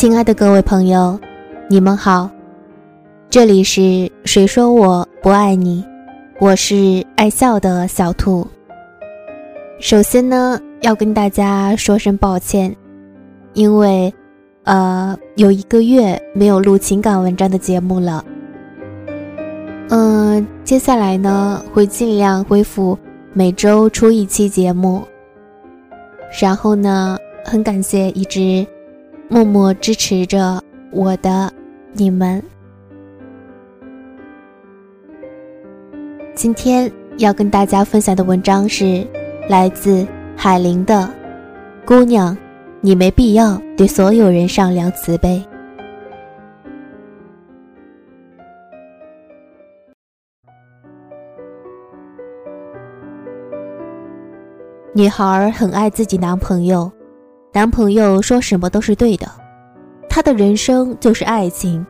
亲爱的各位朋友，你们好，这里是谁说我不爱你？我是爱笑的小兔。首先呢，要跟大家说声抱歉，因为，呃，有一个月没有录情感文章的节目了。嗯，接下来呢，会尽量恢复每周出一期节目。然后呢，很感谢一直。默默支持着我的你们。今天要跟大家分享的文章是来自海玲的《姑娘，你没必要对所有人善良慈悲》。女孩很爱自己男朋友。男朋友说什么都是对的，他的人生就是爱情，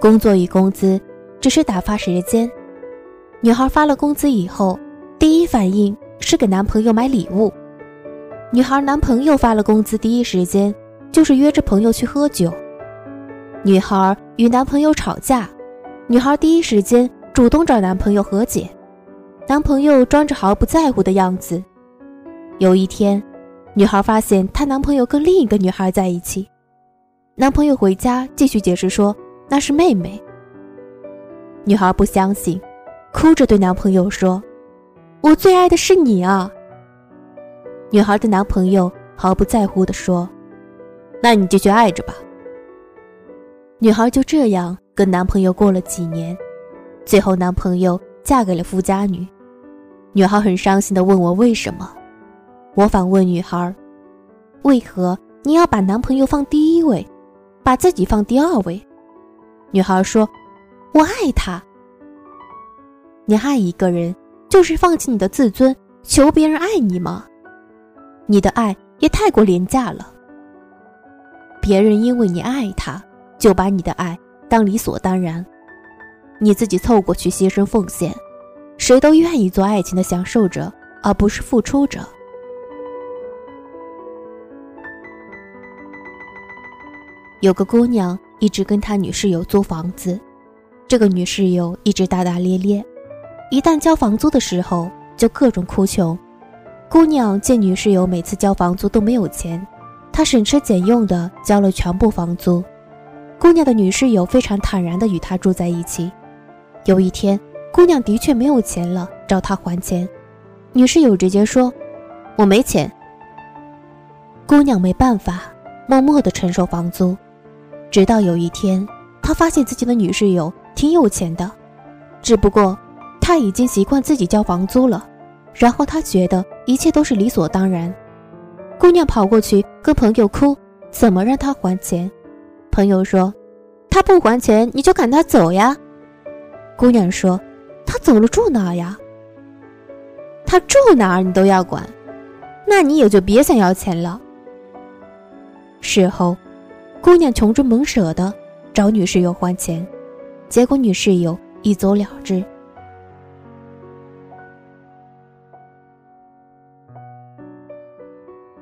工作与工资只是打发时间。女孩发了工资以后，第一反应是给男朋友买礼物。女孩男朋友发了工资，第一时间就是约着朋友去喝酒。女孩与男朋友吵架，女孩第一时间主动找男朋友和解，男朋友装着毫不在乎的样子。有一天。女孩发现她男朋友跟另一个女孩在一起，男朋友回家继续解释说那是妹妹。女孩不相信，哭着对男朋友说：“我最爱的是你啊。”女孩的男朋友毫不在乎的说：“那你继续爱着吧。”女孩就这样跟男朋友过了几年，最后男朋友嫁给了富家女。女孩很伤心的问我为什么。我反问女孩：“为何你要把男朋友放第一位，把自己放第二位？”女孩说：“我爱他。你爱一个人，就是放弃你的自尊，求别人爱你吗？你的爱也太过廉价了。别人因为你爱他，就把你的爱当理所当然，你自己凑过去牺牲奉献，谁都愿意做爱情的享受者，而不是付出者。”有个姑娘一直跟她女室友租房子，这个女室友一直大大咧咧，一旦交房租的时候就各种哭穷。姑娘见女室友每次交房租都没有钱，她省吃俭用的交了全部房租。姑娘的女室友非常坦然的与她住在一起。有一天，姑娘的确没有钱了，找她还钱，女室友直接说：“我没钱。”姑娘没办法，默默的承受房租。直到有一天，他发现自己的女室友挺有钱的，只不过他已经习惯自己交房租了。然后他觉得一切都是理所当然。姑娘跑过去跟朋友哭，怎么让他还钱？朋友说：“他不还钱，你就赶他走呀。”姑娘说：“他走了住哪呀？他住哪儿你都要管，那你也就别想要钱了。”事后。姑娘穷追猛舍的找女室友还钱，结果女室友一走了之。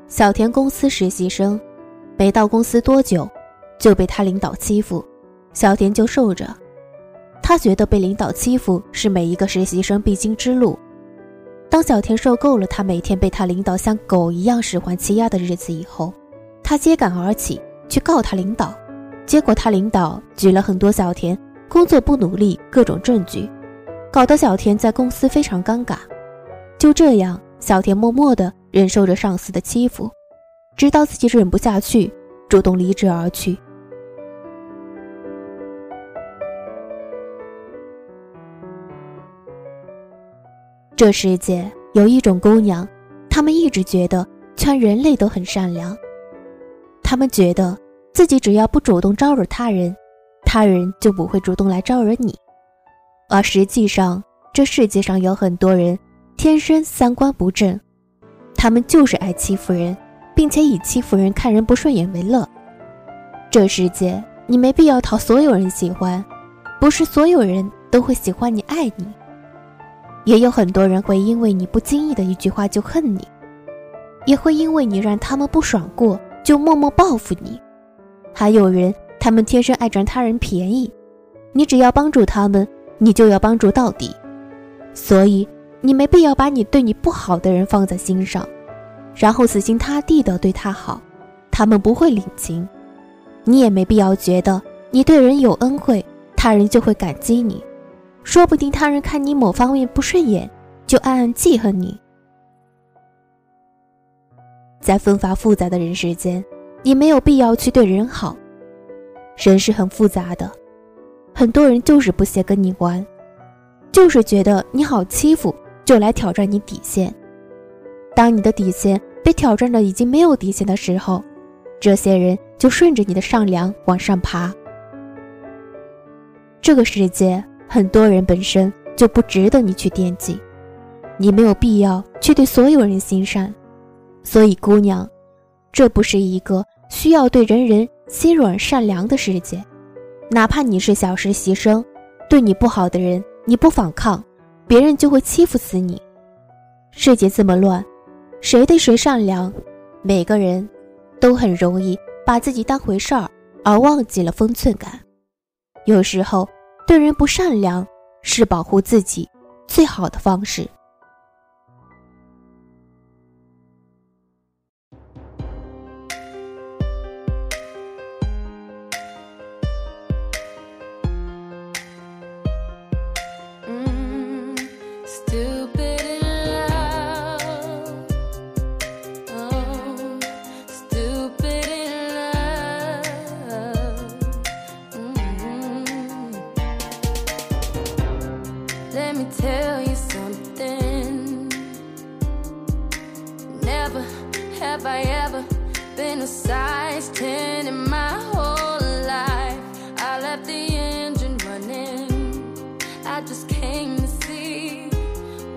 小田公司实习生，没到公司多久，就被他领导欺负，小田就受着。他觉得被领导欺负是每一个实习生必经之路。当小田受够了他每天被他领导像狗一样使唤欺压的日子以后，他揭竿而起。去告他领导，结果他领导举了很多小田工作不努力各种证据，搞得小田在公司非常尴尬。就这样，小田默默地忍受着上司的欺负，直到自己忍不下去，主动离职而去。这世界有一种姑娘，她们一直觉得全人类都很善良，她们觉得。自己只要不主动招惹他人，他人就不会主动来招惹你。而实际上，这世界上有很多人天生三观不正，他们就是爱欺负人，并且以欺负人看人不顺眼为乐。这世界你没必要讨所有人喜欢，不是所有人都会喜欢你、爱你，也有很多人会因为你不经意的一句话就恨你，也会因为你让他们不爽过就默默报复你。还有人，他们天生爱占他人便宜，你只要帮助他们，你就要帮助到底。所以，你没必要把你对你不好的人放在心上，然后死心塌地的对他好，他们不会领情。你也没必要觉得你对人有恩惠，他人就会感激你，说不定他人看你某方面不顺眼，就暗暗记恨你。在纷繁复杂的人世间，你没有必要去对人好。人是很复杂的，很多人就是不屑跟你玩，就是觉得你好欺负，就来挑战你底线。当你的底线被挑战的已经没有底线的时候，这些人就顺着你的善良往上爬。这个世界，很多人本身就不值得你去惦记，你没有必要去对所有人心善。所以，姑娘，这不是一个需要对人人心软善良的世界。哪怕你是小实习生，对你不好的人，你不反抗，别人就会欺负死你。世界这么乱，谁对谁善良？每个人都很容易把自己当回事儿，而忘记了分寸感。有时候，对人不善良，是保护自己最好的方式。A size 10 in my whole life. I left the engine running. I just came to see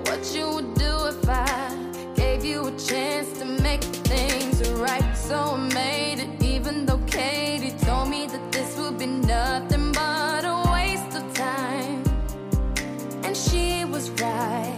what you would do if I gave you a chance to make things right. So I made it, even though Katie told me that this would be nothing but right.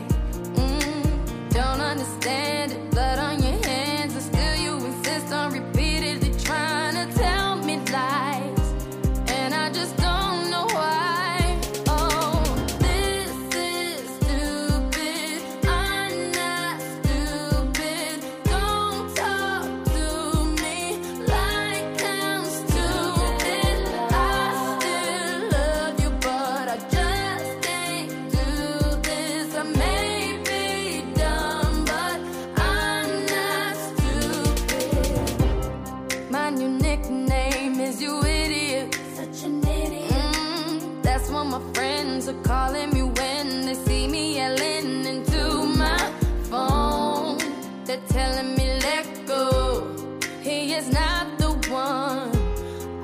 Not the one.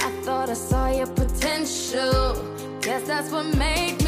I thought I saw your potential. Guess that's what made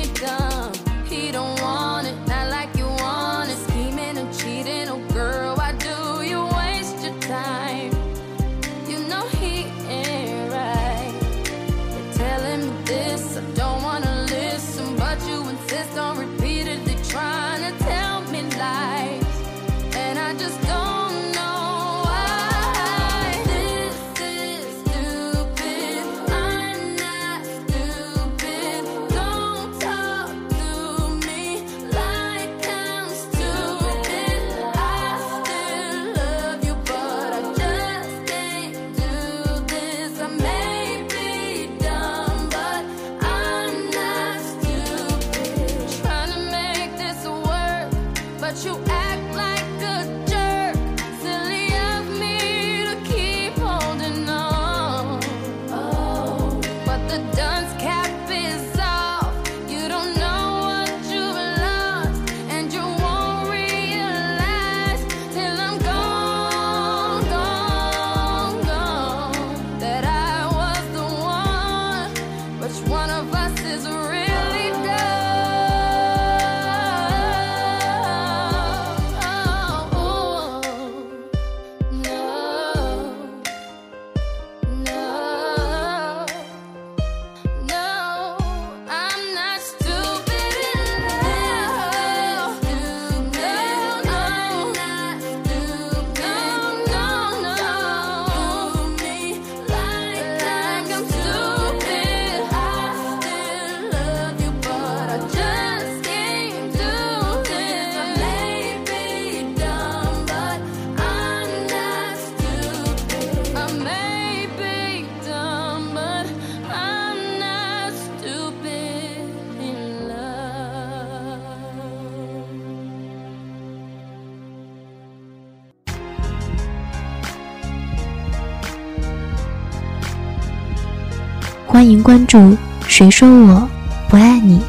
欢迎关注“谁说我不爱你”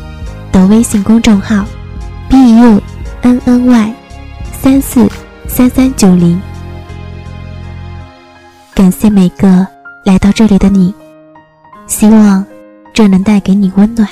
的微信公众号，b u n n y 三四三三九零。感谢每个来到这里的你，希望这能带给你温暖。